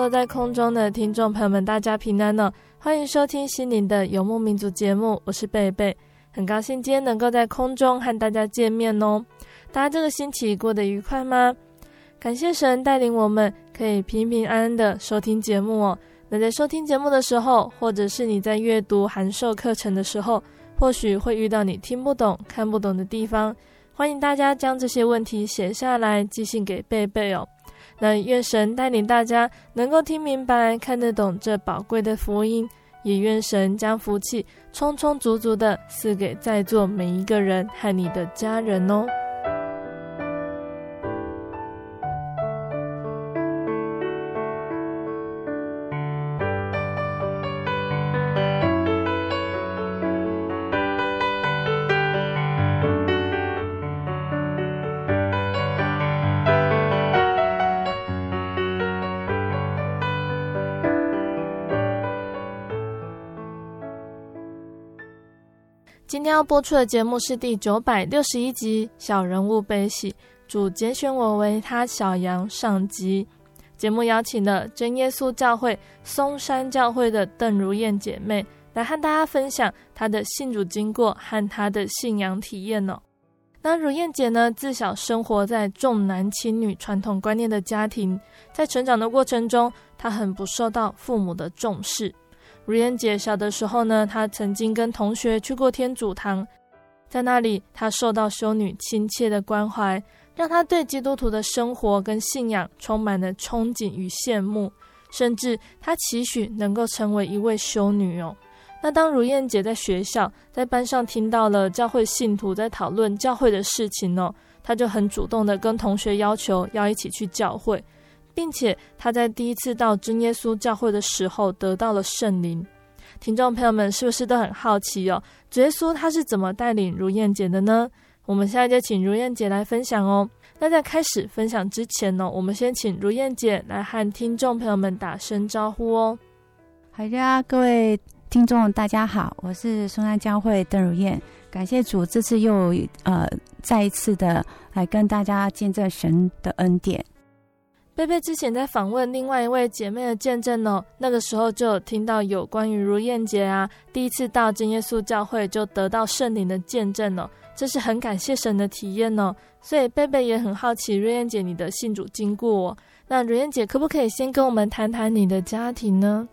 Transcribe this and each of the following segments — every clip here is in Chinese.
坐在空中的听众朋友们，大家平安呢！欢迎收听心灵的游牧民族节目，我是贝贝，很高兴今天能够在空中和大家见面哦。大家这个星期过得愉快吗？感谢神带领我们，可以平平安安的收听节目哦。那在收听节目的时候，或者是你在阅读函授课程的时候，或许会遇到你听不懂、看不懂的地方，欢迎大家将这些问题写下来，寄信给贝贝哦。那愿神带领大家能够听明白、看得懂这宝贵的福音，也愿神将福气充充足足的赐给在座每一个人和你的家人哦。要播出的节目是第九百六十一集《小人物悲喜》，主拣选我为他小羊上集。节目邀请了真耶稣教会松山教会的邓如燕姐妹来和大家分享她的信主经过和她的信仰体验哦。那如燕姐呢，自小生活在重男轻女传统观念的家庭，在成长的过程中，她很不受到父母的重视。如燕姐小的时候呢，她曾经跟同学去过天主堂，在那里她受到修女亲切的关怀，让她对基督徒的生活跟信仰充满了憧憬与羡慕，甚至她期许能够成为一位修女哦。那当如燕姐在学校在班上听到了教会信徒在讨论教会的事情哦，她就很主动的跟同学要求要一起去教会。并且他在第一次到真耶稣教会的时候得到了圣灵。听众朋友们是不是都很好奇哦？主耶稣他是怎么带领如燕姐的呢？我们现在就请如燕姐来分享哦。那在开始分享之前呢，我们先请如燕姐来和听众朋友们打声招呼哦。好的，各位听众大家好，我是松山教会邓如燕。感谢主，这次又呃再一次的来跟大家见证神的恩典。贝贝之前在访问另外一位姐妹的见证哦，那个时候就有听到有关于如燕姐啊，第一次到真耶稣教会就得到圣灵的见证哦，这是很感谢神的体验哦。所以贝贝也很好奇如燕姐你的信主经过哦，那如燕姐可不可以先跟我们谈谈你的家庭呢？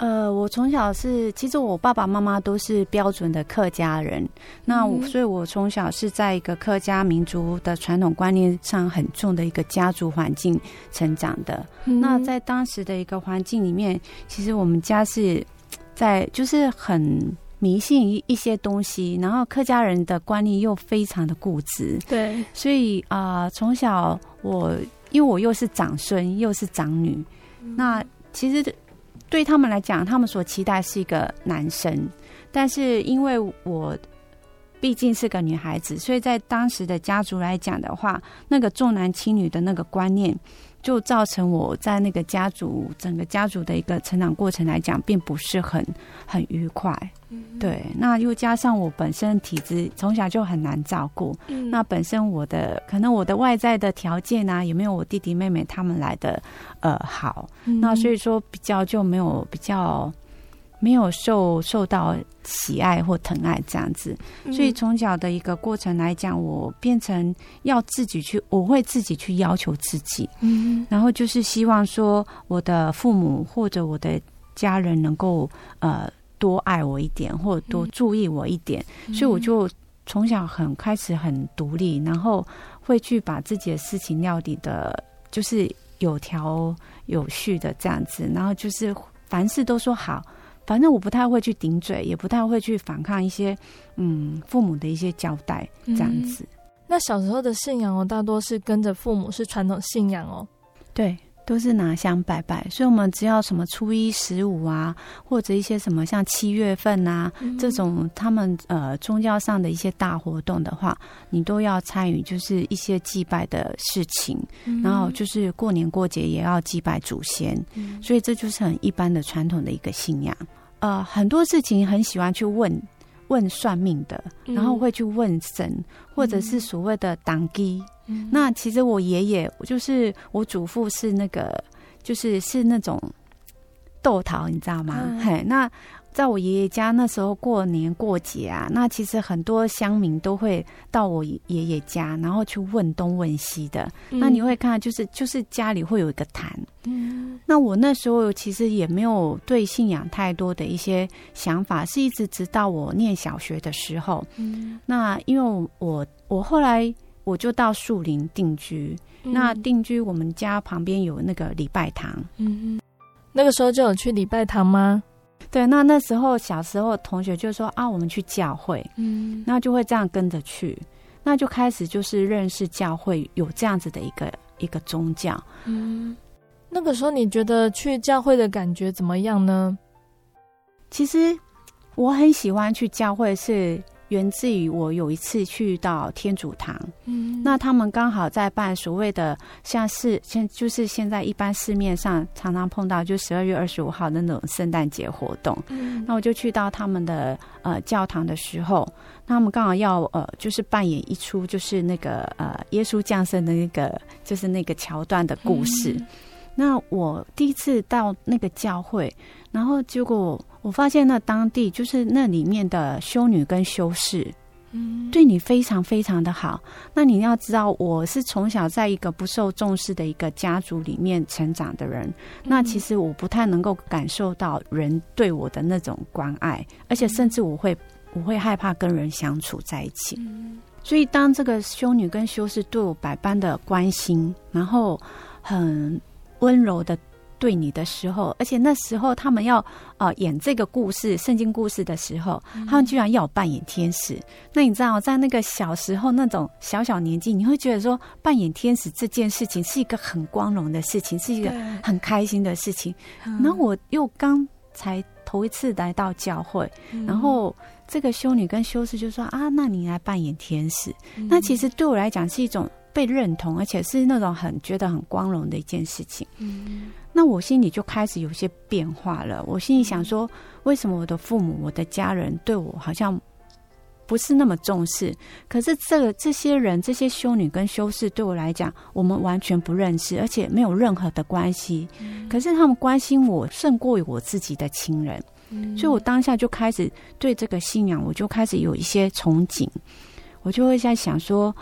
呃，我从小是，其实我爸爸妈妈都是标准的客家人，那我所以，我从小是在一个客家民族的传统观念上很重的一个家族环境成长的。嗯、那在当时的一个环境里面，其实我们家是在就是很迷信一一些东西，然后客家人的观念又非常的固执，对，所以啊、呃，从小我因为我又是长孙又是长女，嗯、那其实。对他们来讲，他们所期待是一个男生，但是因为我毕竟是个女孩子，所以在当时的家族来讲的话，那个重男轻女的那个观念。就造成我在那个家族整个家族的一个成长过程来讲，并不是很很愉快。嗯、对，那又加上我本身体质从小就很难照顾。嗯、那本身我的可能我的外在的条件啊，也没有我弟弟妹妹他们来的呃好。嗯、那所以说比较就没有比较。没有受受到喜爱或疼爱这样子，所以从小的一个过程来讲，我变成要自己去，我会自己去要求自己，嗯，然后就是希望说我的父母或者我的家人能够呃多爱我一点，或者多注意我一点，所以我就从小很开始很独立，然后会去把自己的事情料理的，就是有条有序的这样子，然后就是凡事都说好。反正我不太会去顶嘴，也不太会去反抗一些嗯父母的一些交代这样子。嗯，那小时候的信仰哦，大多是跟着父母，是传统信仰哦。对，都是拿香拜拜。所以，我们只要什么初一十五啊，或者一些什么像七月份啊，嗯，这种他们呃宗教上的一些大活动的话，你都要参与，就是一些祭拜的事情。嗯，然后就是过年过节也要祭拜祖先。嗯，所以这就是很一般的传统的一个信仰。呃，很多事情很喜欢去问问算命的，然后会去问神，嗯、或者是所谓的党基。嗯、那其实我爷爷就是我祖父是那个，就是是那种豆桃，你知道吗？嗯、嘿，那。在我爷爷家那时候过年过节啊，那其实很多乡民都会到我爷爷家，然后去问东问西的。嗯、那你会看，就是就是家里会有一个坛。嗯，那我那时候其实也没有对信仰太多的一些想法，是一直直到我念小学的时候。嗯，那因为我我后来我就到树林定居，嗯、那定居我们家旁边有那个礼拜堂。嗯，那个时候就有去礼拜堂吗？对，那那时候小时候同学就说啊，我们去教会，嗯，那就会这样跟着去，那就开始就是认识教会有这样子的一个一个宗教，嗯，那个时候你觉得去教会的感觉怎么样呢？其实我很喜欢去教会是。源自于我有一次去到天主堂，嗯，那他们刚好在办所谓的像是现就是现在一般市面上常常碰到就十二月二十五号的那种圣诞节活动，嗯，那我就去到他们的呃教堂的时候，那他们刚好要呃就是扮演一出就是那个呃耶稣降生的那个就是那个桥段的故事，嗯，那我第一次到那个教会，然后结果。我发现那当地就是那里面的修女跟修士，嗯，对你非常非常的好。那你要知道，我是从小在一个不受重视的一个家族里面成长的人，那其实我不太能够感受到人对我的那种关爱，而且甚至我会我会害怕跟人相处在一起。所以当这个修女跟修士对我百般的关心，然后很温柔的。对你的时候，而且那时候他们要呃演这个故事，圣经故事的时候，他们居然要扮演天使。嗯、那你知道，在那个小时候那种小小年纪，你会觉得说扮演天使这件事情是一个很光荣的事情，是一个很开心的事情。对然后我又刚才头一次来到教会，嗯、然后这个修女跟修士就说啊，那你来扮演天使。嗯、那其实对我来讲是一种被认同，而且是那种很觉得很光荣的一件事情。嗯。那我心里就开始有些变化了。我心里想说，为什么我的父母、我的家人对我好像不是那么重视？可是这个这些人、这些修女跟修士对我来讲，我们完全不认识，而且没有任何的关系。可是他们关心我胜过于我自己的亲人，所以我当下就开始对这个信仰，我就开始有一些憧憬。我就会在想说。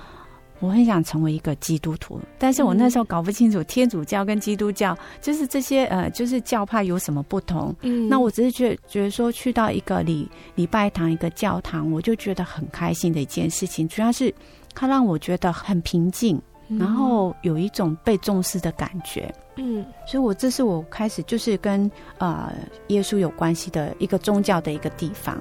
我很想成为一个基督徒，但是我那时候搞不清楚天主教跟基督教就是这些呃，就是教派有什么不同。嗯，那我只是觉得觉得说去到一个礼礼拜堂、一个教堂，我就觉得很开心的一件事情。主要是它让我觉得很平静，然后有一种被重视的感觉。嗯，所以我这是我开始就是跟呃耶稣有关系的一个宗教的一个地方。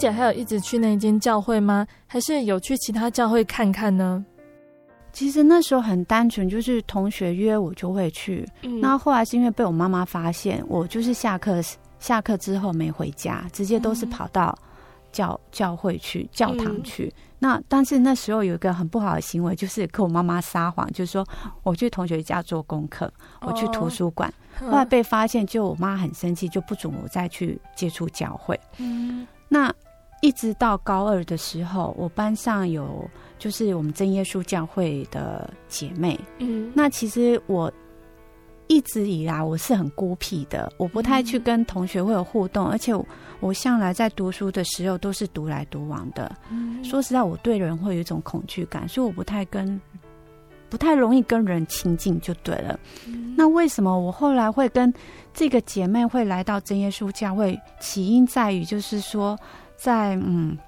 姐还有一直去那间教会吗？还是有去其他教会看看呢？其实那时候很单纯，就是同学约我就会去。嗯，那后来是因为被我妈妈发现，我就是下课下课之后没回家，直接都是跑到教教会去、教堂去。嗯、那但是那时候有一个很不好的行为，就是跟我妈妈撒谎，就是说我去同学家做功课，我去图书馆。哦、后来被发现，就我妈很生气，就不准我再去接触教会。嗯，那。一直到高二的时候，我班上有就是我们真耶稣教会的姐妹。嗯，那其实我一直以来我是很孤僻的，我不太去跟同学会有互动，而且我，我向来在读书的时候都是独来独往的。嗯，说实在，我对人会有一种恐惧感，所以我不太跟，不太容易跟人亲近，就对了。嗯，那为什么我后来会跟这个姐妹会来到真耶稣教会？起因在于就是说。在嗯，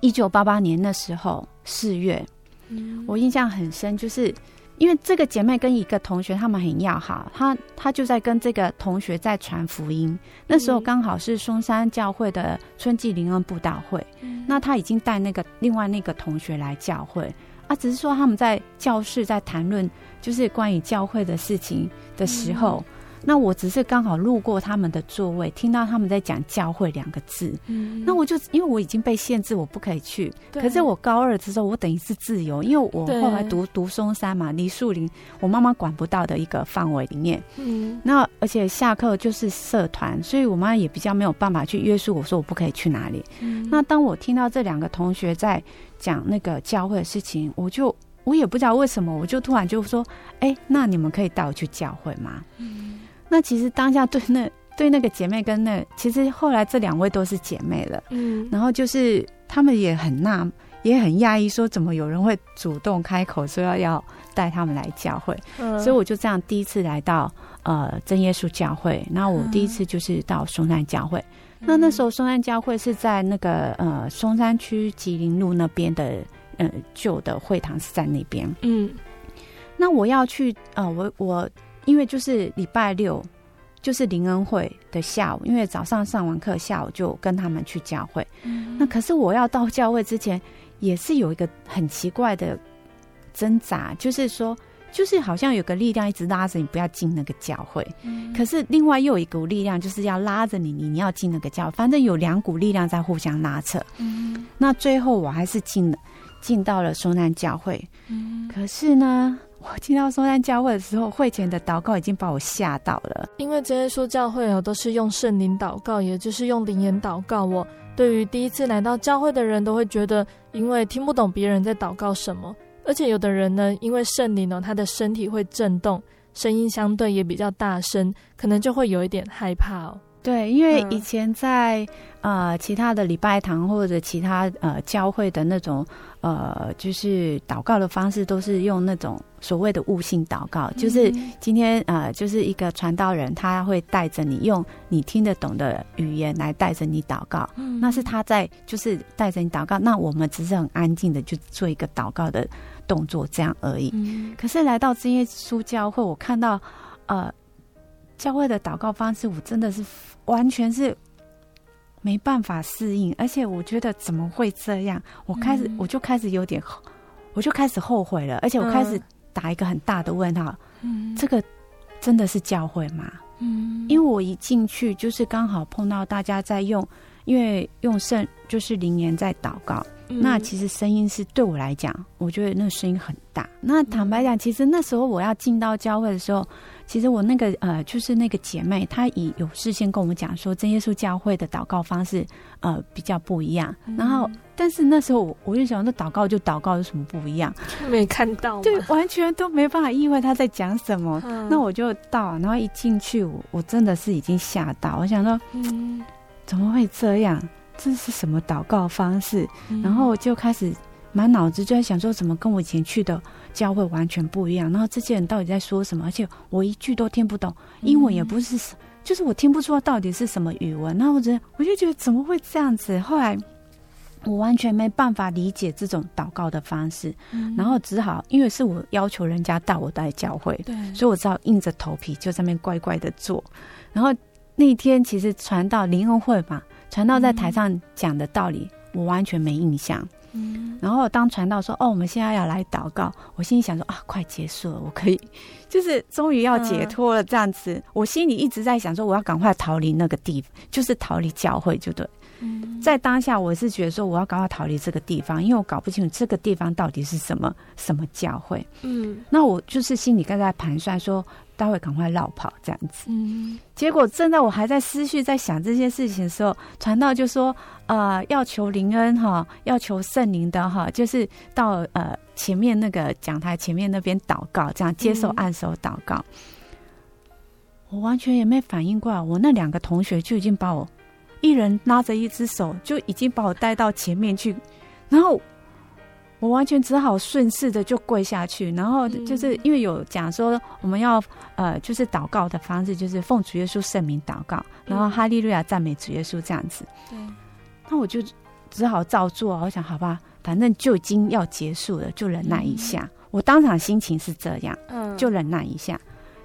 一九八八年的时候四月，嗯，我印象很深，就是因为这个姐妹跟一个同学他们很要好，她她就在跟这个同学在传福音。那时候刚好是松山教会的春季灵恩布道会，嗯，那她已经带那个另外那个同学来教会啊，只是说他们在教室在谈论就是关于教会的事情的时候。嗯那我只是刚好路过他们的座位，听到他们在讲“教会”两个字。嗯，那我就因为我已经被限制，我不可以去。可是我高二的时候，我等于是自由，因为我后来读读松山嘛，离树林，我妈妈管不到的一个范围里面。嗯，那而且下课就是社团，所以我妈也比较没有办法去约束我说我不可以去哪里。嗯，那当我听到这两个同学在讲那个教会的事情，我就我也不知道为什么，我就突然就说：“哎，那你们可以带我去教会吗？”嗯。那其实当下对那对那个姐妹跟那其实后来这两位都是姐妹了，嗯，然后就是他们也很纳也很讶异，说怎么有人会主动开口说要要带他们来教会，嗯，所以我就这样第一次来到呃真耶稣教会，然后我第一次就是到松山教会，嗯，那那时候松山教会是在那个呃松山区吉林路那边的呃旧的会堂是在那边，嗯，那我要去呃我我。因为就是礼拜六，就是灵恩会的下午，因为早上上完课，下午就跟他们去教会。嗯。那可是我要到教会之前，也是有一个很奇怪的挣扎，就是说，就是好像有个力量一直拉着你不要进那个教会。嗯。可是另外又有一股力量，就是要拉着你，你你要进那个教会。反正有两股力量在互相拉扯。嗯。那最后我还是进了，进到了松南教会。嗯。可是呢。我进到松山教会的时候，会前的祷告已经把我吓到了。因为这些说教会哦，都是用圣灵祷告，也就是用灵言祷告。我对于第一次来到教会的人都会觉得，因为听不懂别人在祷告什么，而且有的人呢，因为圣灵哦，他的身体会震动，声音相对也比较大声，可能就会有一点害怕哦。对，因为以前在、嗯、呃其他的礼拜堂或者其他呃教会的那种呃就是祷告的方式，都是用那种所谓的悟性祷告，就是今天呃就是一个传道人，他会带着你用你听得懂的语言来带着你祷告，嗯，那是他在就是带着你祷告，那我们只是很安静的就做一个祷告的动作这样而已。嗯，可是来到真耶稣教会，我看到呃。教会的祷告方式，我真的是完全是没办法适应，而且我觉得怎么会这样？我开始我就开始有点，我就开始后悔了，而且我开始打一个很大的问号：这个真的是教会吗？嗯，因为我一进去就是刚好碰到大家在用，因为用圣就是灵言在祷告。那其实声音是对我来讲，我觉得那个声音很大。那坦白讲，其实那时候我要进到教会的时候，其实我那个呃，就是那个姐妹，她已有事先跟我们讲说，真耶稣教会的祷告方式呃比较不一样。然后，但是那时候我我就想，那祷告就祷告有什么不一样？没看到，对，完全都没办法意会他在讲什么。嗯、那我就到，然后一进去，我我真的是已经吓到，我想说，嗯，怎么会这样？这是什么祷告方式？然后我就开始满脑子就在想说，怎么跟我以前去的教会完全不一样？然后这些人到底在说什么？而且我一句都听不懂，英文也不是，就是我听不出到底是什么语文。那我觉得，我就觉得怎么会这样子？后来我完全没办法理解这种祷告的方式，然后只好因为是我要求人家带我带教会，对，所以我只好硬着头皮就在那边乖乖的做。然后那天其实传到灵恩会嘛。传到在台上讲的道理，我完全没印象。嗯，然后当传道说：“哦，我们现在要来祷告。”我心里想说：“啊，快结束了，我可以，就是终于要解脱了。”这样子，嗯、我心里一直在想说：“我要赶快逃离那个地方，就是逃离教会，就对。”在当下，我是觉得说，我要赶快逃离这个地方，因为我搞不清楚这个地方到底是什么什么教会。嗯，那我就是心里刚在盘算说，待会赶快绕跑这样子。嗯，结果正在我还在思绪在想这些事情的时候，传道就说，呃，要求灵恩哈，要求圣灵的哈，就是到呃前面那个讲台前面那边祷告，这样接受按手祷告。嗯，我完全也没反应过来，我那两个同学就已经把我。一人拉着一只手，就已经把我带到前面去，然后我完全只好顺势的就跪下去，然后就是因为有讲说我们要呃，就是祷告的方式就是奉主耶稣圣名祷告，然后哈利路亚赞美主耶稣这样子。对，那我就只好照做。我想，好吧，反正就已经要结束了，就忍耐一下。我当场心情是这样，嗯，就忍耐一下。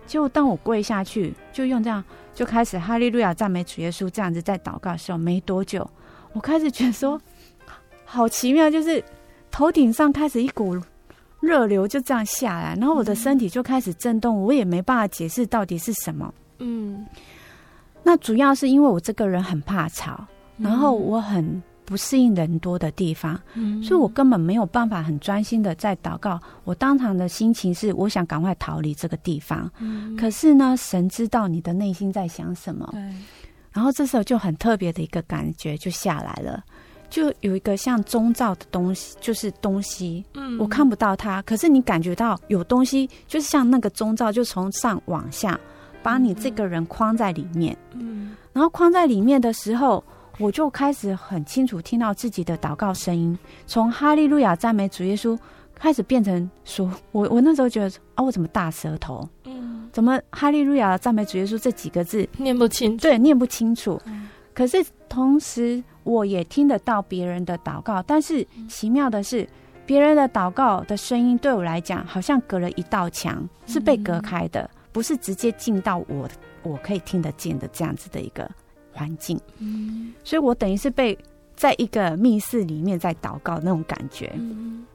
结果当我跪下去，就用这样。就开始哈利路亚赞美主耶稣这样子在祷告的时候，没多久，我开始觉得说，好奇妙，就是头顶上开始一股热流就这样下来，然后我的身体就开始震动，我也没办法解释到底是什么。嗯，那主要是因为我这个人很怕吵，然后我很。不适应人多的地方，嗯，所以我根本没有办法很专心的在祷告。我当场的心情是，我想赶快逃离这个地方。嗯，可是呢，神知道你的内心在想什么。对。然后这时候就很特别的一个感觉就下来了，就有一个像钟罩的东西，就是东西，嗯，我看不到它，可是你感觉到有东西，就是像那个钟罩，就从上往下把你这个人框在里面。嗯。然后框在里面的时候。我就开始很清楚听到自己的祷告声音，从哈利路亚赞美主耶稣开始变成说，我我那时候觉得啊，我怎么大舌头？嗯，怎么哈利路亚赞美主耶稣这几个字念不清？对，念不清楚。可是同时我也听得到别人的祷告，但是奇妙的是，别人的祷告的声音对我来讲，好像隔了一道墙，是被隔开的，不是直接进到我我可以听得见的这样子的一个。环境，嗯，所以我等于是被在一个密室里面在祷告那种感觉。嗯，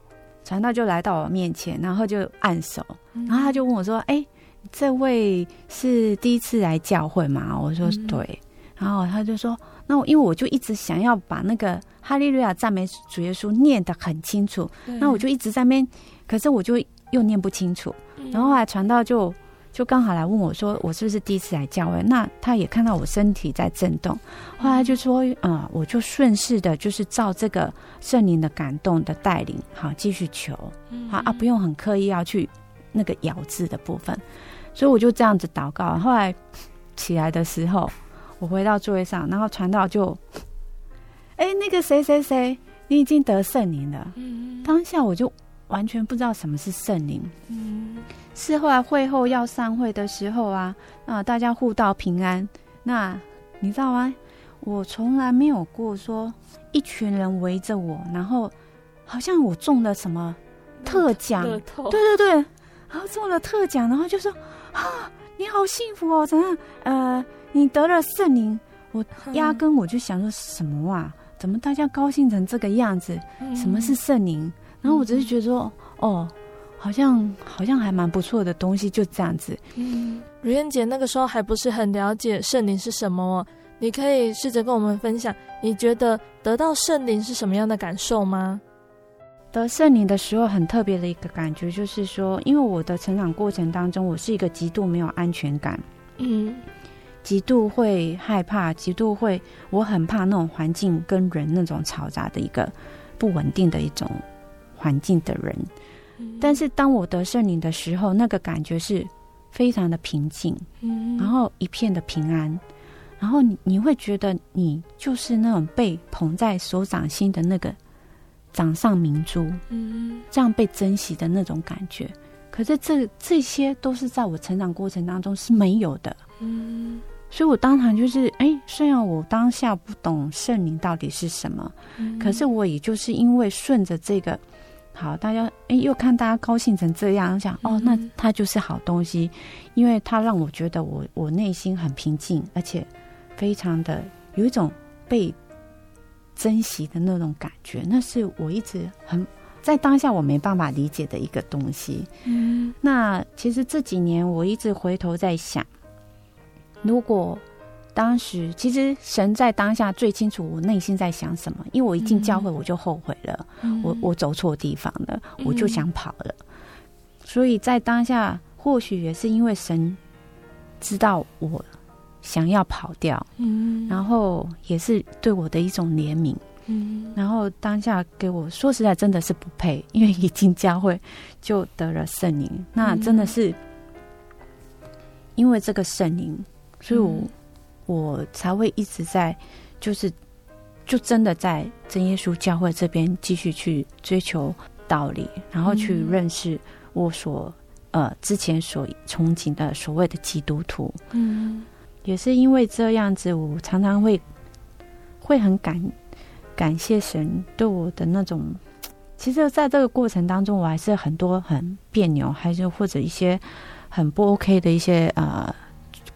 传道就来到我面前，然后就按手，然后他就问我说：“哎，这位是第一次来教会吗？”我说：“对。”然后他就说：“那我因为我就一直想要把那个哈利路亚赞美主耶稣念得很清楚，那我就一直在那边，可是我就又念不清楚。然后后来传道就。就刚好来问我说：“我是不是第一次来教会？”那他也看到我身体在震动，后来就说：“嗯，我就顺势的，就是照这个圣灵的感动的带领，好继续求，好啊，不用很刻意要去那个咬字的部分。”所以我就这样子祷告。后来起来的时候，我回到座位上，然后传道就：“哎，那个谁谁谁，你已经得圣灵了。”当下我就完全不知道什么是圣灵。嗯是后来会后要散会的时候啊，啊，大家互道平安。那你知道吗？我从来没有过说一群人围着我，然后好像我中了什么特奖，对对对，然后中了特奖，然后就说啊，你好幸福哦，怎样？呃，你得了圣灵，我压根我就想说什么啊？怎么大家高兴成这个样子？什么是圣灵？然后我只是觉得说，哦。好像好像还蛮不错的东西，就这样子。嗯，如燕姐那个时候还不是很了解圣灵是什么哦，你可以试着跟我们分享，你觉得得到圣灵是什么样的感受吗？得圣灵的时候很特别的一个感觉，就是说，因为我的成长过程当中，我是一个极度没有安全感，嗯，极度会害怕，极度会，我很怕那种环境跟人那种嘈杂的一个不稳定的一种环境的人。但是当我得圣灵的时候，那个感觉是非常的平静，嗯，然后一片的平安，然后你你会觉得你就是那种被捧在手掌心的那个掌上明珠，嗯，这样被珍惜的那种感觉。可是这这些都是在我成长过程当中是没有的，嗯，所以我当场就是，哎，虽然我当下不懂圣灵到底是什么，嗯，可是我也就是因为顺着这个。好，大家哎，又看大家高兴成这样，想哦，那它就是好东西，因为它让我觉得我我内心很平静，而且非常的有一种被珍惜的那种感觉，那是我一直很在当下我没办法理解的一个东西。嗯，那其实这几年我一直回头在想，如果当时其实神在当下最清楚我内心在想什么，因为我一进教会我就后悔了，嗯、我我走错地方了，我就想跑了。嗯、所以在当下，或许也是因为神知道我。想要跑掉，嗯，然后也是对我的一种怜悯，嗯，然后当下给我说实在真的是不配，因为一进教会就得了圣灵，那真的是因为这个圣灵，所以我、嗯、我才会一直在，就是就真的在真耶稣教会这边继续去追求道理，然后去认识我所呃之前所憧憬的所谓的基督徒，嗯。也是因为这样子，我常常会会很感感谢神对我的那种。其实，在这个过程当中，我还是很多很别扭，还是或者一些很不 OK 的一些呃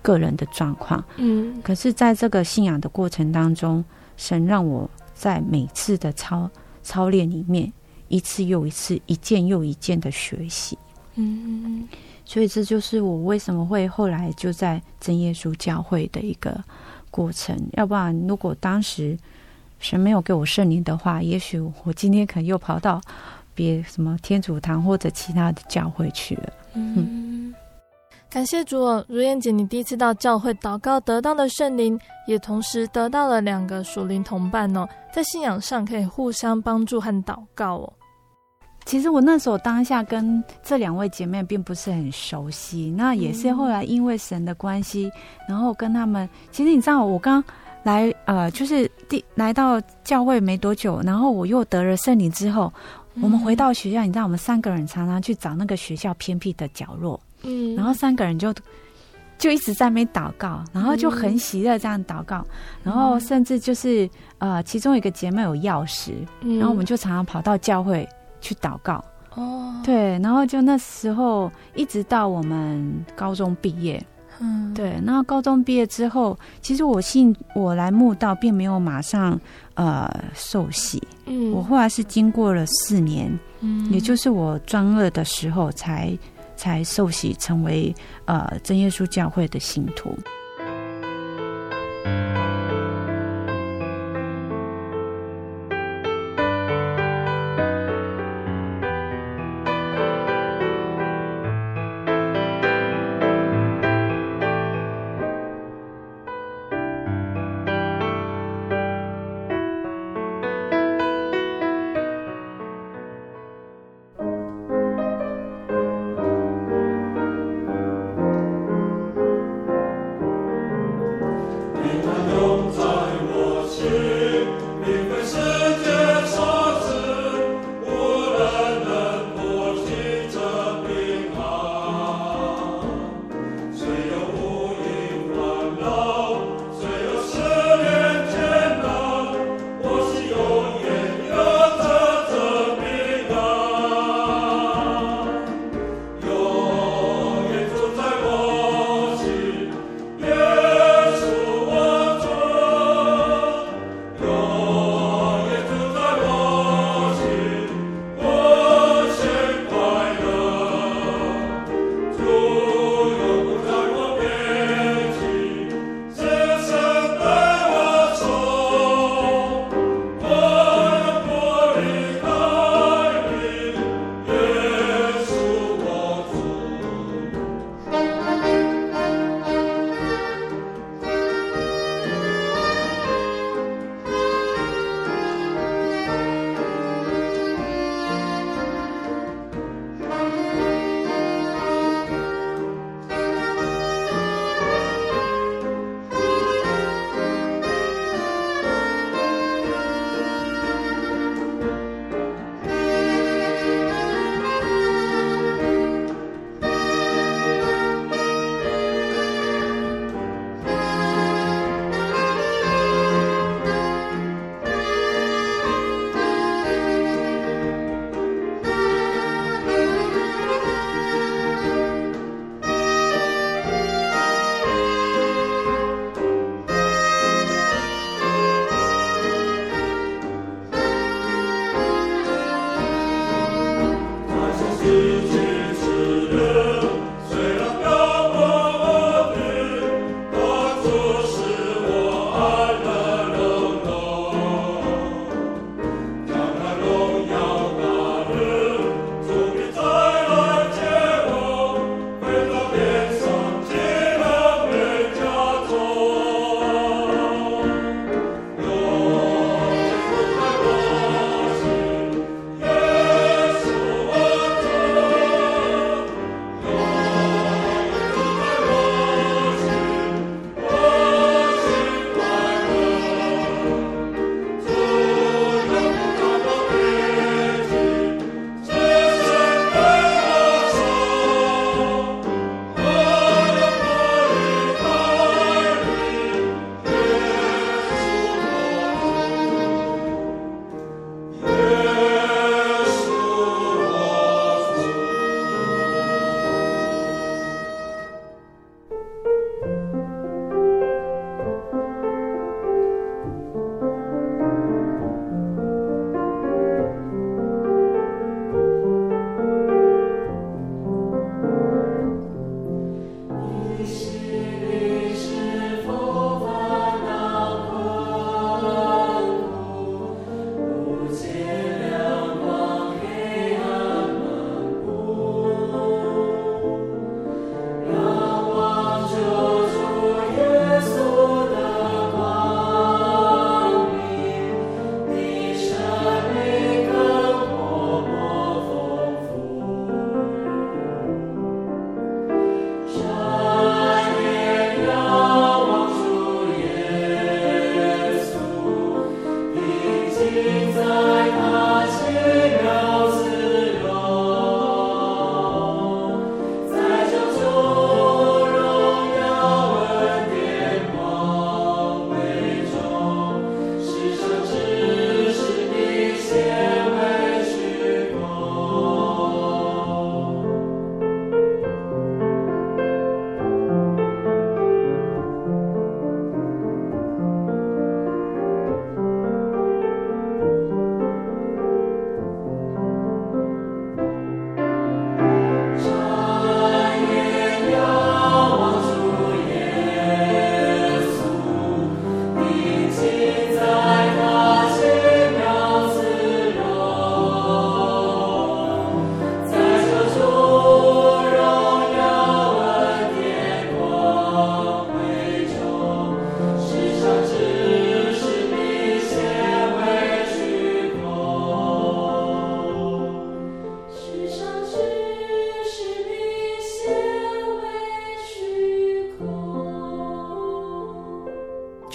个人的状况。嗯。可是，在这个信仰的过程当中，神让我在每次的操操练里面，一次又一次，一件又一件的学习。嗯。所以这就是我为什么会后来就在真耶稣教会的一个过程。要不然，如果当时神没有给我圣灵的话，也许我今天可能又跑到别什么天主堂或者其他的教会去了。嗯，嗯，感谢主哦，如燕姐，你第一次到教会祷告得到的圣灵，也同时得到了两个属灵同伴哦，在信仰上可以互相帮助和祷告哦。其实我那时候当下跟这两位姐妹并不是很熟悉，那也是后来因为神的关系，然后跟他们。其实你知道，我刚来呃，就是第来到教会没多久，然后我又得了圣灵之后，我们回到学校，你知道，我们三个人常常去找那个学校偏僻的角落，嗯，然后三个人就就一直在那边祷告，然后就很喜乐这样祷告，然后甚至就是呃，其中一个姐妹有钥匙，然后我们就常常跑到教会。去祷告。哦，对，然后就那时候一直到我们高中毕业，嗯，对，然后高中毕业之后，其实我信我来慕道，并没有马上呃受洗，嗯，我后来是经过了四年，嗯，也就是我专二的时候才才受洗，成为呃真耶稣教会的信徒。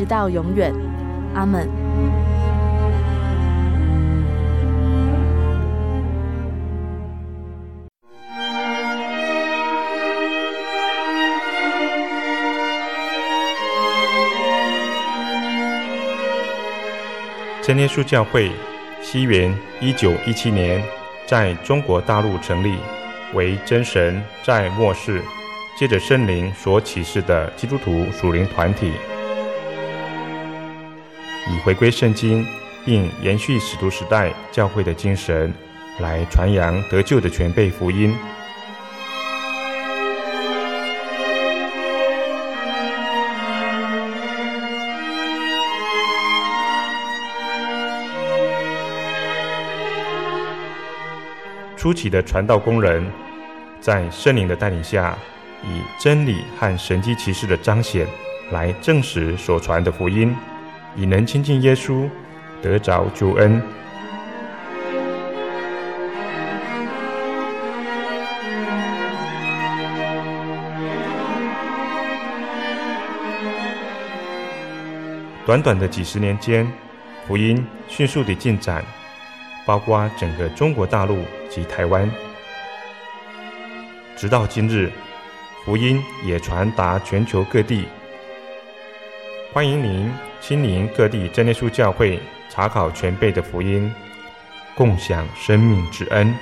直到永远。阿门。真耶稣教会，西元一九一七年在中国大陆成立，为真神在末世借着圣灵所启示的基督徒属灵团体，以回归圣经并延续使徒时代教会的精神，来传扬得救的全备福音。初期的传道工人，在圣灵的带领下，以真理和神迹奇事的彰显，来证实所传的福音，以能亲近耶稣，得着救恩。短短的几十年间，福音迅速地进展。包括整个中国大陆及台湾，直到今日，福音也传达全球各地。欢迎您亲临各地真耶稣教会，查考全辈的福音，共享生命之恩。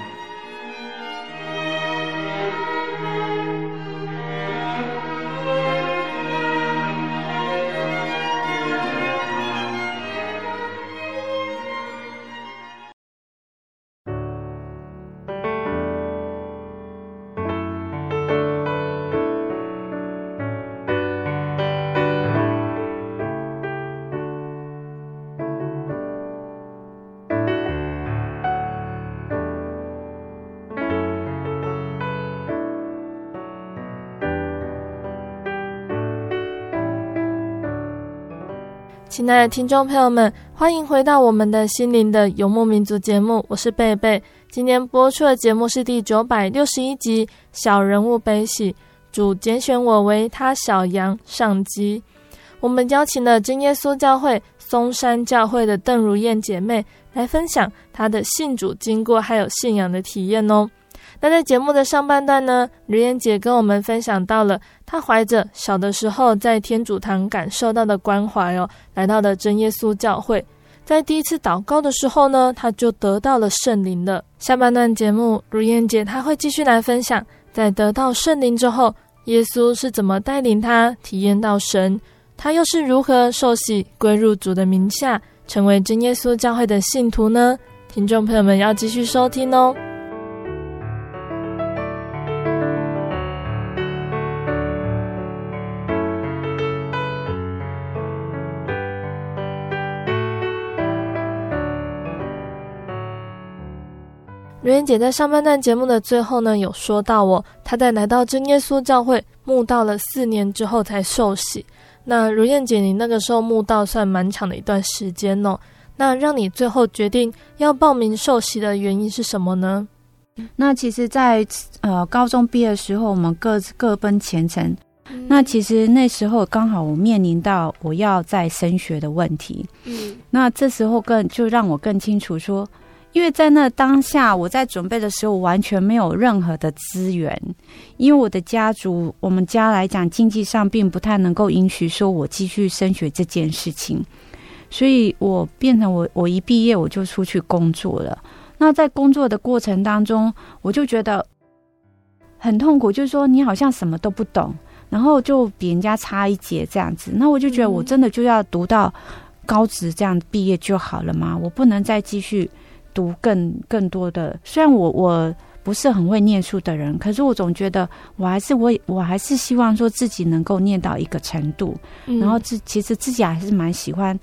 亲爱的听众朋友们，欢迎回到我们的心灵的游牧民族节目，我是贝贝。今天播出的节目是第九百六十一集《小人物悲喜》，主拣选我为他小羊上集。我们邀请了真耶稣教会松山教会的邓如燕姐妹来分享她的信主经过，还有信仰的体验哦。那在节目的上半段呢，如燕姐跟我们分享到了他怀着小的时候在天主堂感受到的关怀哦，来到了真耶稣教会，在第一次祷告的时候呢，他就得到了圣灵了。下半段节目，如燕姐她会继续来分享，在得到圣灵之后，耶稣是怎么带领他体验到神，他又是如何受洗归入主的名下，成为真耶稣教会的信徒呢？听众朋友们要继续收听哦。如燕姐在上半段节目的最后呢，有说到哦，她在来到真耶稣教会慕道了四年之后才受洗。那如燕姐，你那个时候慕道算蛮长的一段时间哦。那让你最后决定要报名受洗的原因是什么呢？那其实在，在呃高中毕业的时候，我们各各奔前程。嗯、那其实那时候刚好我面临到我要再升学的问题。嗯，那这时候更就让我更清楚说。因为在那当下，我在准备的时候完全没有任何的资源，因为我的家族，我们家来讲经济上并不太能够允许说我继续升学这件事情，所以我变成我我一毕业我就出去工作了。那在工作的过程当中，我就觉得很痛苦，就是说你好像什么都不懂，然后就比人家差一截这样子。那我就觉得我真的就要读到高职这样毕业就好了吗？我不能再继续。读更更多的，虽然我我不是很会念书的人，可是我总觉得我还是我我还是希望说自己能够念到一个程度，嗯、然后自其实自己还是蛮喜欢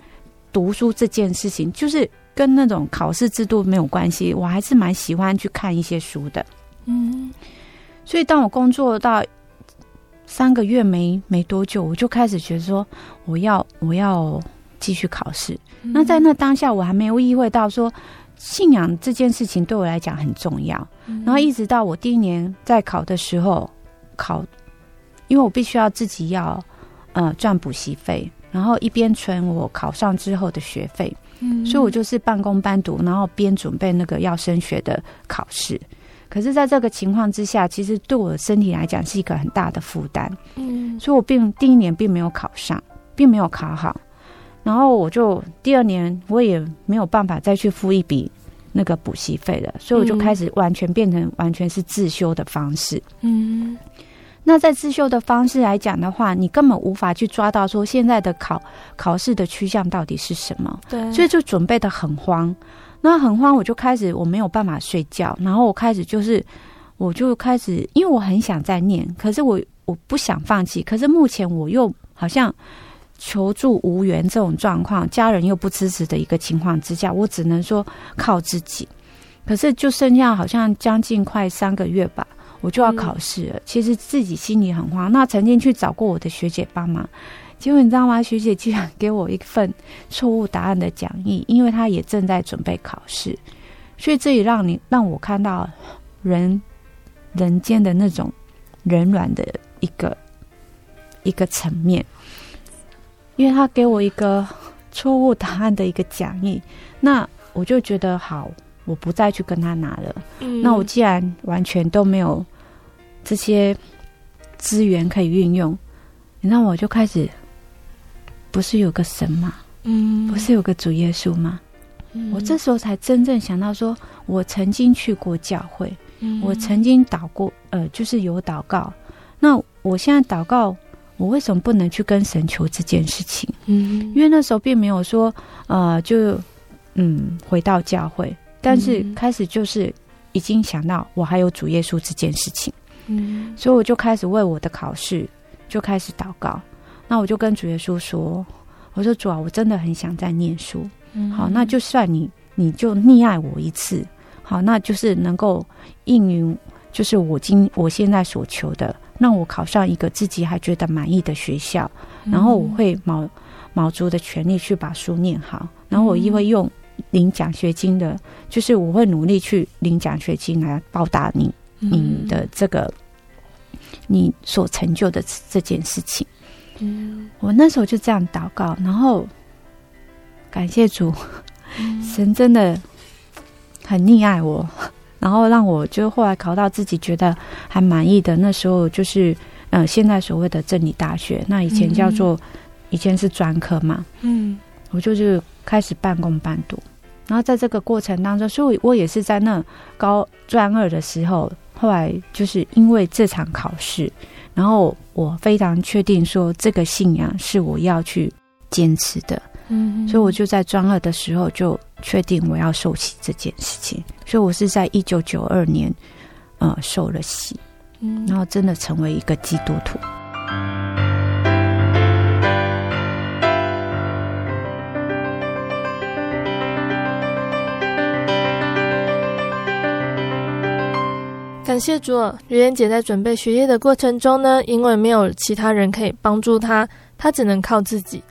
读书这件事情，就是跟那种考试制度没有关系，我还是蛮喜欢去看一些书的。嗯，所以当我工作到三个月没没多久，我就开始觉得说我要我要继续考试。嗯、那在那当下，我还没有意会到说信仰这件事情对我来讲很重要。嗯、然后一直到我第一年在考的时候，考，因为我必须要自己要呃赚补习费，然后一边存我考上之后的学费。嗯，所以我就是半工半读，然后边准备那个要升学的考试。可是，在这个情况之下，其实对我的身体来讲是一个很大的负担。嗯，所以我并第一年并没有考上，并没有考好。然后我就第二年我也没有办法再去付一笔那个补习费了，所以我就开始完全变成完全是自修的方式。嗯，那在自修的方式来讲的话，你根本无法去抓到说现在的考考试的趋向到底是什么。对，所以就准备的很慌。那很慌，我就开始我没有办法睡觉，然后我开始就是，我就开始，因为我很想再念，可是我我不想放弃，可是目前我又好像求助无援这种状况，家人又不支持的一个情况之下，我只能说靠自己。可是就剩下好像将近快三个月吧，我就要考试了。嗯、其实自己心里很慌。那曾经去找过我的学姐帮忙。结果你知道吗？学姐居然给我一份错误答案的讲义，因为她也正在准备考试，所以这也让你让我看到人人间的那种人软的一个一个层面。因为他给我一个错误答案的一个讲义，那我就觉得好，我不再去跟他拿了。嗯，那我既然完全都没有这些资源可以运用，那我就开始。不是有个神吗？嗯，不是有个主耶稣吗？嗯，我这时候才真正想到说，说我曾经去过教会，嗯，我曾经祷过，呃，就是有祷告。那我现在祷告，我为什么不能去跟神求这件事情？嗯，因为那时候并没有说，呃，就嗯回到教会，但是开始就是已经想到我还有主耶稣这件事情，嗯，所以我就开始为我的考试就开始祷告。那我就跟主耶稣说：“我说主啊，我真的很想再念书。嗯、好，那就算你你就溺爱我一次，好，那就是能够应允，就是我今我现在所求的，让我考上一个自己还觉得满意的学校，然后我会卯卯足的全力去把书念好，然后我亦会用领奖学金的，就是我会努力去领奖学金来报答你你的这个你所成就的这件事情。”嗯，我那时候就这样祷告，然后感谢主，嗯、神真的很溺爱我，然后让我就后来考到自己觉得还满意的。那时候就是呃，现在所谓的真理大学，那以前叫做、嗯、以前是专科嘛，嗯，我就是开始半工半读，然后在这个过程当中，所以我也是在那高专二的时候，后来就是因为这场考试。然后我非常确定说，这个信仰是我要去坚持的，嗯，所以我就在专二的时候就确定我要受洗这件事情。所以我是在一九九二年，呃，受了洗，嗯，然后真的成为一个基督徒。感谢主，如莲姐在准备学业的过程中呢，因为没有其他人可以帮助她，她只能靠自己。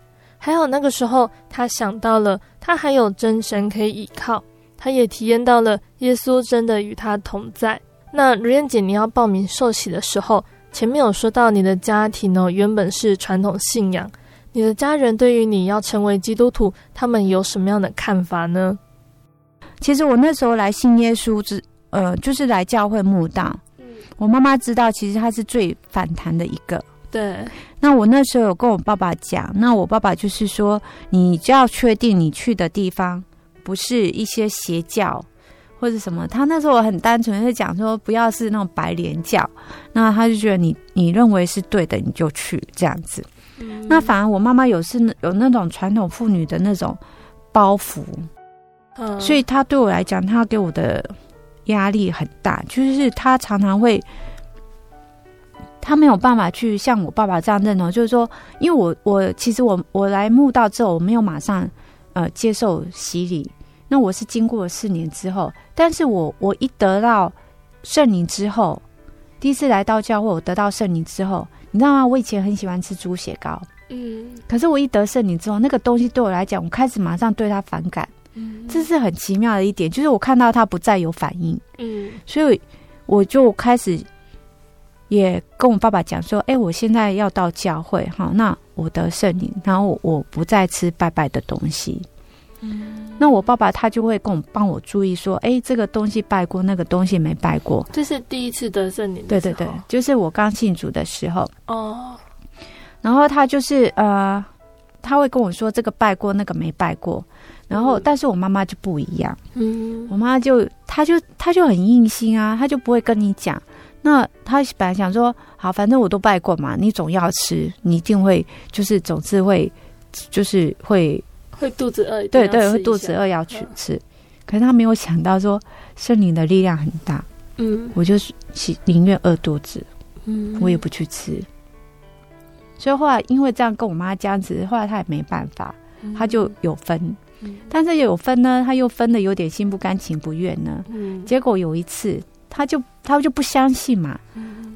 还好那个时候，他想到了，他还有真神可以依靠，他也体验到了耶稣真的与他同在。那如燕姐，你要报名受洗的时候，前面有说到你的家庭哦，原本是传统信仰，你的家人对于你要成为基督徒，他们有什么样的看法呢？其实我那时候来信耶稣之。呃，就是来教会慕道。我妈妈知道，其实她是最反弹的一个。对。那我那时候有跟我爸爸讲，那我爸爸就是说，你就要确定你去的地方不是一些邪教或者什么。他那时候我很单纯，是讲说不要是那种白莲教。那他就觉得你你认为是对的，你就去这样子。嗯。那反而我妈妈有是有那种传统妇女的那种包袱。嗯。所以她对我来讲，她给我的。压力很大，就是她常常会，他没有办法去像我爸爸这样认同，就是说，因为我我其实我我来慕道之后，我没有马上呃接受洗礼，那我是经过了四年之后，但是我我一得到圣灵之后，第一次来到教会，我得到圣灵之后，你知道吗？我以前很喜欢吃猪血糕，嗯，可是我一得圣灵之后，那个东西对我来讲，我开始马上对它反感。嗯，这是很奇妙的一点，就是我看到他不再有反应，嗯，所以我就开始也跟我爸爸讲说，哎，我现在要到教会，哈，那我得圣灵，然后我不再吃拜拜的东西，嗯，那我爸爸他就会跟我帮我注意说，哎，这个东西拜过，那个东西没拜过，这是第一次得圣灵，对对对，就是我刚信主的时候，哦，然后他就是呃，他会跟我说，这个拜过，那个没拜过。然后，但是我妈妈就不一样。嗯，我妈就，她就，她就很硬心啊，她就不会跟你讲。那他本来想说，好，反正我都拜过嘛，你总要吃，你一定会，就是总是会，就是会，会肚子饿。对对，会肚子饿要去吃。可是他没有想到说，圣灵的力量很大。嗯，我就是宁愿饿肚子，嗯，我也不去吃。所以后来因为这样跟我妈这样子，后来他也没办法，他就有分。但是有分呢，他又分的有点心不甘情不愿呢。嗯，结果有一次，他就他就不相信嘛，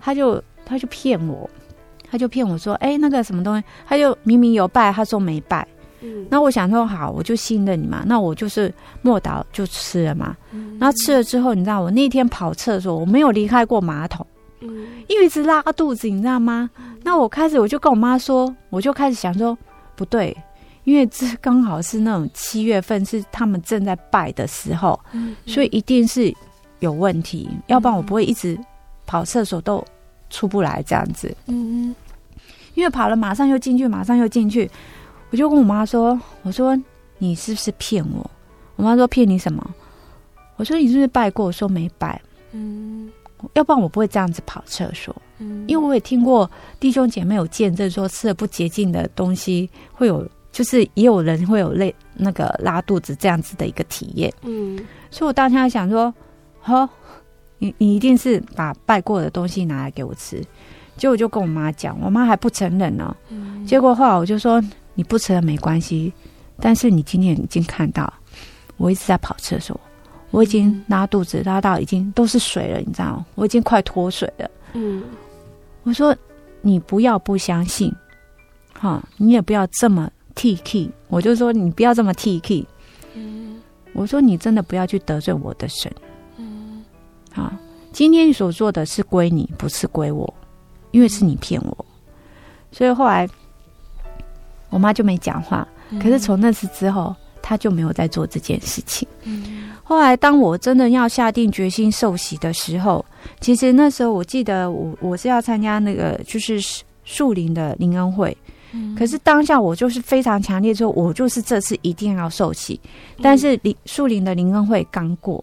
他就他就骗我，他就骗我说，哎，那个什么东西，他就明明有拜，他说没拜。嗯，那我想说好，我就信任你嘛，那我就是默祷就吃了嘛。嗯，然后吃了之后，你知道我那天跑厕所，我没有离开过马桶，嗯，因为一直拉肚子，你知道吗？那我开始我就跟我妈说，我就开始想说不对。因为这刚好是那种七月份，是他们正在拜的时候，所以一定是有问题，嗯、要不然我不会一直跑厕所都出不来这样子。嗯嗯，因为跑了马上又进去，马上又进去，我就跟我妈说：“我说你是不是骗我？”我妈说：“骗你什么？”我说：“你是不是拜过？”我说：“没拜。”嗯，要不然我不会这样子跑厕所。嗯，因为我也听过弟兄姐妹有见证说，吃了不洁净的东西会有。就是也有人会有累那个拉肚子这样子的一个体验，嗯，所以我当下想说，好，你你一定是把拜过的东西拿来给我吃，结果我就跟我妈讲，我妈还不承认呢，嗯，结果后来我就说你不吃了没关系，但是你今天已经看到我一直在跑厕所，我已经拉肚子拉到已经都是水了，你知道吗？我已经快脱水了，嗯，我说你不要不相信，哈，你也不要这么。T K，我就说你不要这么 T K。嗯，我说你真的不要去得罪我的神。嗯，好，今天你所做的是归你，不是归我，因为是你骗我。所以后来我妈就没讲话。可是从那次之后，她就没有再做这件事情。嗯，后来当我真的要下定决心受洗的时候，其实那时候我记得我我是要参加那个就是树林的灵恩会。可是当下我就是非常强烈说，我就是这次一定要受洗。但是林树林的灵恩会刚过，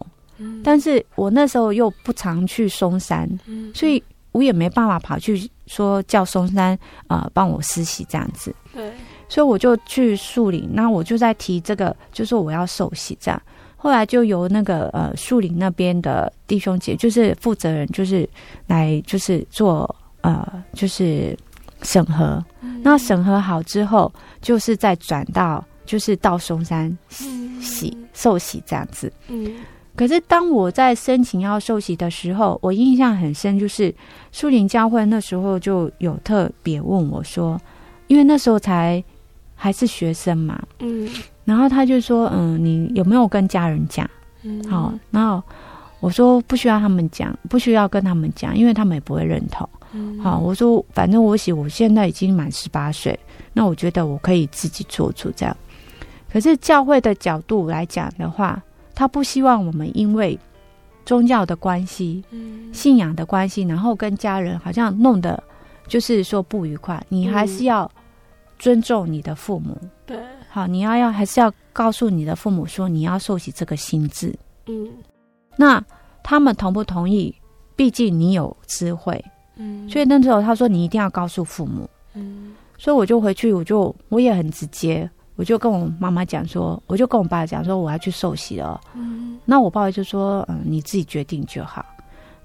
但是我那时候又不常去松山，所以我也没办法跑去说叫松山呃帮我施洗这样子。对，所以我就去树林，那我就在提这个，就说我要受洗这样。后来就由那个呃树林那边的弟兄姐，就是负责人，就是来就是做呃就是。审核，那审核好之后，就是再转到，就是到松山洗受洗这样子。嗯，可是当我在申请要受洗的时候，我印象很深，就是树林教会那时候就有特别问我说，因为那时候才还是学生嘛，嗯，然后他就说，嗯，你有没有跟家人讲？嗯，好，然后我说不需要他们讲，不需要跟他们讲，因为他们也不会认同。好，我说反正我写，我现在已经满十八岁，那我觉得我可以自己做主这样。可是教会的角度来讲的话，他不希望我们因为宗教的关系、信仰的关系，然后跟家人好像弄得就是说不愉快。你还是要尊重你的父母，对，好，你要要还是要告诉你的父母说你要受洗这个心智，嗯，那他们同不同意？毕竟你有智慧。嗯，所以那时候他说你一定要告诉父母，嗯，所以我就回去，我就我也很直接，我就跟我妈妈讲说，我就跟我爸讲说，我要去受洗了。嗯，那我爸爸就说，嗯，你自己决定就好。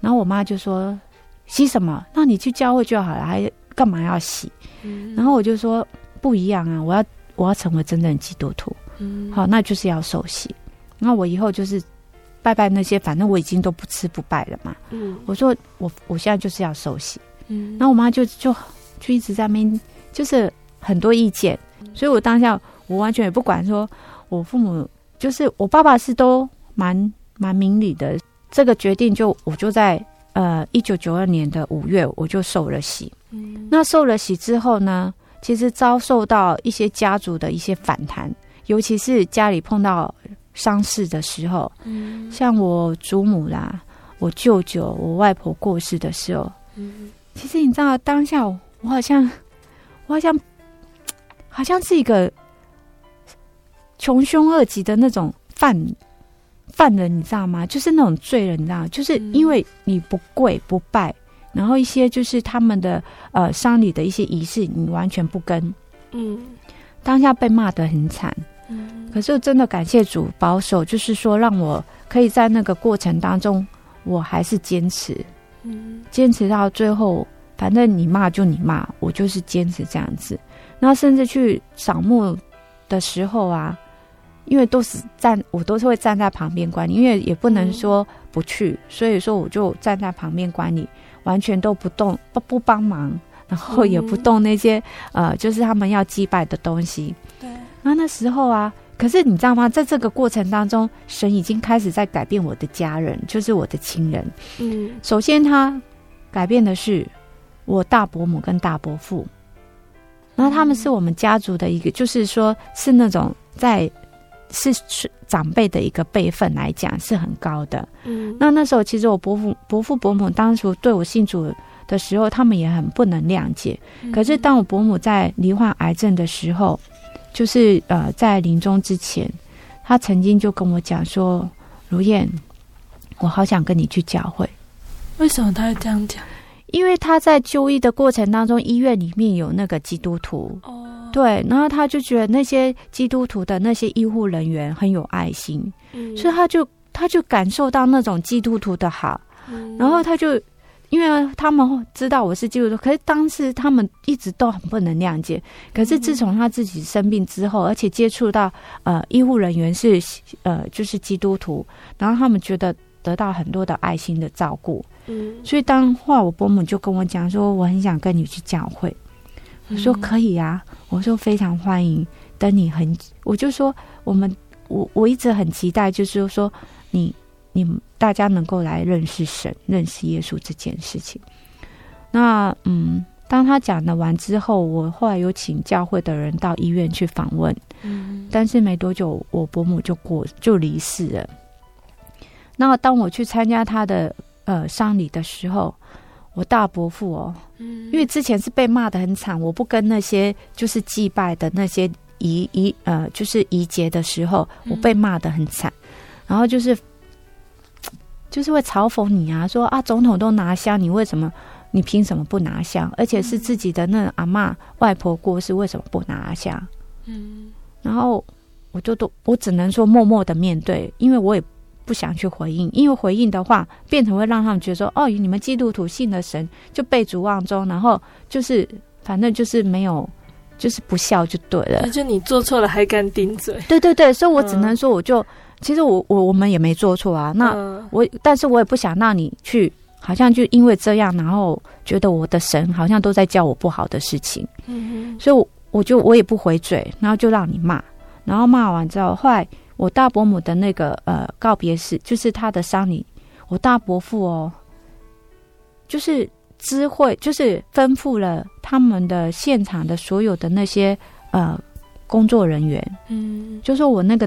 然后我妈就说，洗什么？那你去教会就好了，还干嘛要洗？嗯，然后我就说不一样啊，我要我要成为真正的基督徒。嗯，好，那就是要受洗。那我以后就是拜拜那些，反正我已经都不吃不拜了嘛。嗯，我说我我现在就是要受洗。嗯，然后我妈就就就一直在那边，就是很多意见，所以我当下。我完全也不管，说我父母就是我爸爸是都蛮蛮明理的。这个决定就我就在呃一九九二年的五月我就受了洗。嗯，那受了洗之后呢，其实遭受到一些家族的一些反弹，尤其是家里碰到丧事的时候，嗯，像我祖母啦、我舅舅、我外婆过世的时候，嗯，其实你知道当下我好像我好像好像是一个。穷凶恶极的那种犯犯人，你知道吗？就是那种罪人，你知道？就是因为你不跪不拜，然后一些就是他们的呃丧礼的一些仪式，你完全不跟，嗯，当下被骂得很惨，嗯，可是真的感谢主保守，就是说让我可以在那个过程当中，我还是坚持，嗯，坚持到最后，反正你骂就你骂，我就是坚持这样子，然后甚至去扫墓的时候啊。因为都是站，我都是会站在旁边观礼，因为也不能说不去，嗯、所以说我就站在旁边观礼，完全都不动，不不帮忙，然后也不动那些、嗯、呃，就是他们要祭拜的东西。对。然后那时候啊，可是你知道吗？在这个过程当中，神已经开始在改变我的家人，就是我的亲人。嗯。首先，他改变的是我大伯母跟大伯父，然后他们是我们家族的一个，嗯、就是说是那种在。是是长辈的一个辈分来讲是很高的，嗯，那那时候其实我伯父伯父伯母当初对我信主的时候，他们也很不能谅解。嗯、可是当我伯母在罹患癌症的时候，就是呃在临终之前，他曾经就跟我讲说：“如燕，我好想跟你去教会。”为什么他会这样讲？因为他在就医的过程当中，医院里面有那个基督徒。哦。对，然后他就觉得那些基督徒的那些医护人员很有爱心，嗯、所以他就他就感受到那种基督徒的好，嗯、然后他就因为他们知道我是基督徒，可是当时他们一直都很不能谅解。可是自从他自己生病之后，而且接触到呃医护人员是呃就是基督徒，然后他们觉得得到很多的爱心的照顾，嗯，所以当话我伯母就跟我讲说，我很想跟你去教会。我说可以啊，我说非常欢迎，等你很，我就说我们我我一直很期待，就是说你你大家能够来认识神、认识耶稣这件事情。那嗯，当他讲的完之后，我后来有请教会的人到医院去访问，嗯，但是没多久，我伯母就过就离世了。那当我去参加他的呃丧礼的时候。我大伯父哦，因为之前是被骂的很惨，我不跟那些就是祭拜的那些仪仪呃，就是仪节的时候，我被骂的很惨，然后就是就是会嘲讽你啊，说啊，总统都拿香，你为什么你凭什么不拿香？而且是自己的那阿妈外婆过世，为什么不拿香？嗯，然后我就都我只能说默默的面对，因为我也。不想去回应，因为回应的话，变成会让他们觉得说：“哦，你们基督徒信了神，就被主望中，然后就是反正就是没有，就是不孝就对了。”就你做错了还敢顶嘴？对对对，所以我只能说，我就、嗯、其实我我我们也没做错啊。那我，但是我也不想让你去，好像就因为这样，然后觉得我的神好像都在叫我不好的事情。嗯哼，所以我，我就我也不回嘴，然后就让你骂，然后骂完之后，后来。我大伯母的那个呃告别式，就是他的丧礼。我大伯父哦，就是知会，就是吩咐了他们的现场的所有的那些呃工作人员，嗯，就说我那个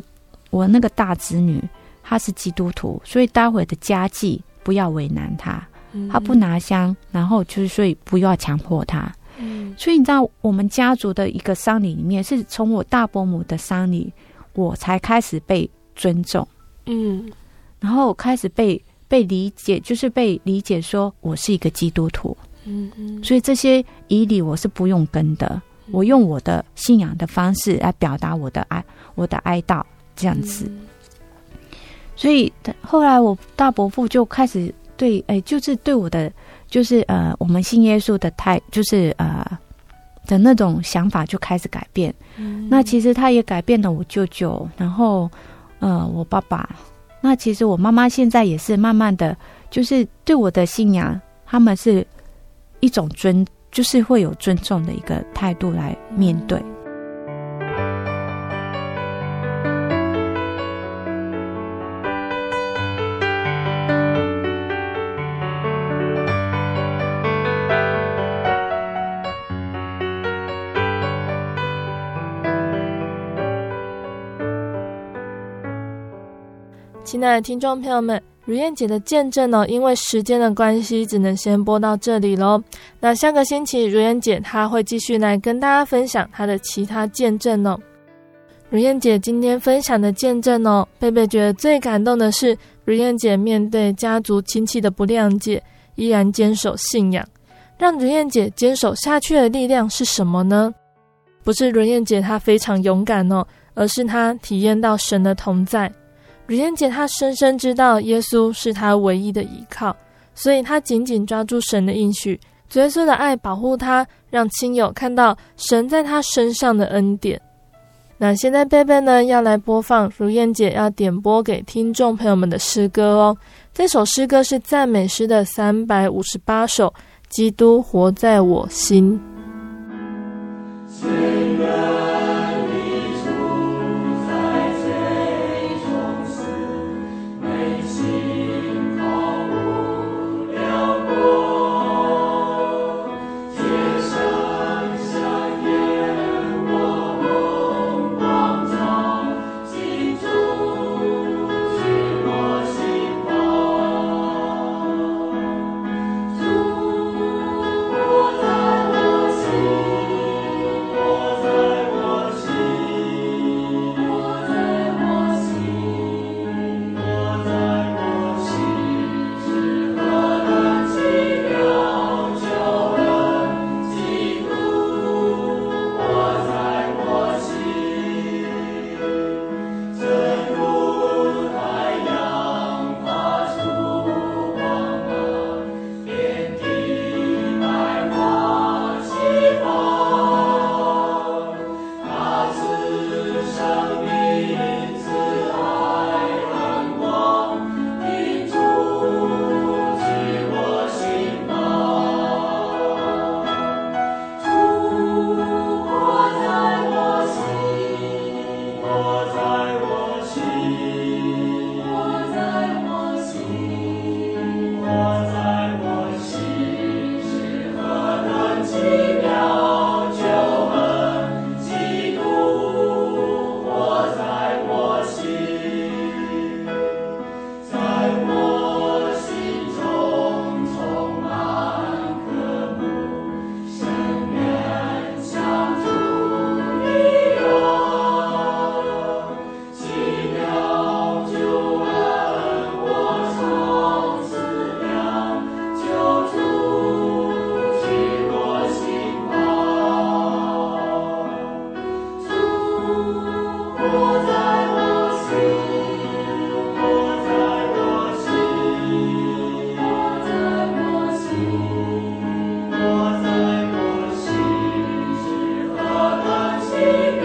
我那个大侄女她是基督徒，所以待会的家祭不要为难她，她不拿香，然后就是所以不要强迫她。嗯，所以你知道我们家族的一个丧礼里面，是从我大伯母的丧礼。我才开始被尊重，嗯，然后开始被被理解，就是被理解说我是一个基督徒，嗯嗯，所以这些以礼我是不用跟的，我用我的信仰的方式来表达我的爱，我的哀悼这样子。所以后来我大伯父就开始对，哎，就是对我的，就是呃，我们信耶稣的态，就是呃的那种想法就开始改变。嗯、那其实他也改变了我舅舅，然后呃，我爸爸。那其实我妈妈现在也是慢慢的就是对我的信仰，他们是一种尊，就是会有尊重的一个态度来面对。那听众朋友们，如燕姐的见证呢，因为时间的关系，只能先播到这里喽。那下个星期，如燕姐她会继续来跟大家分享她的其他见证呢。如燕姐今天分享的见证呢，贝贝觉得最感动的是，如燕姐面对家族亲戚的不谅解，依然坚守信仰。让如燕姐坚守下去的力量是什么呢？不是如燕姐她非常勇敢哦，而是她体验到神的同在。如燕姐，她深深知道耶稣是她唯一的依靠，所以她紧紧抓住神的应许，耶稣的爱保护她，让亲友看到神在她身上的恩典。那现在贝贝呢，要来播放如燕姐要点播给听众朋友们的诗歌哦。这首诗歌是赞美诗的三百五十八首，《基督活在我心》。see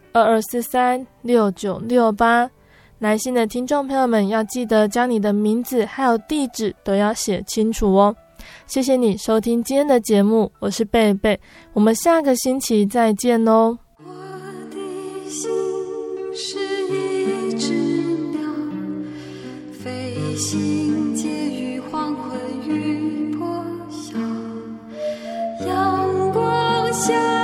二二四三六九六八。来信的听众朋友们要记得将你的名字还有地址都要写清楚哦。谢谢你收听今天的节目，我是贝贝，我们下个星期再见哦。我的心是一只鸟，飞行介于黄昏与破晓，阳光下。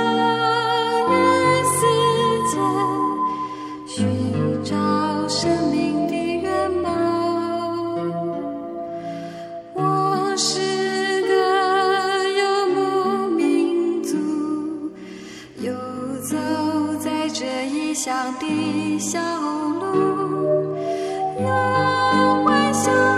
乡的小路，有欢笑。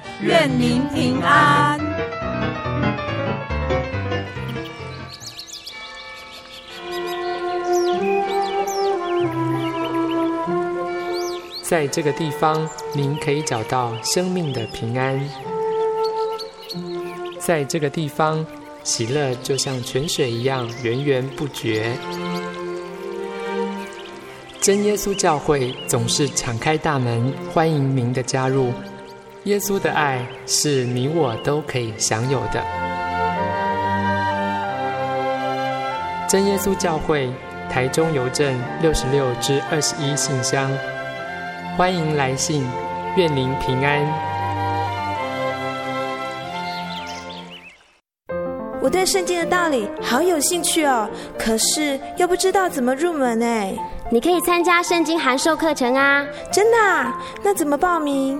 愿您平安。在这个地方，您可以找到生命的平安。在这个地方，喜乐就像泉水一样源源不绝。真耶稣教会总是敞开大门，欢迎您的加入。耶稣的爱是你我都可以享有的。真耶稣教会台中邮政六十六至二十一信箱，欢迎来信，愿您平安。我对圣经的道理好有兴趣哦，可是又不知道怎么入门呢？你可以参加圣经函授课程啊！真的啊？那怎么报名？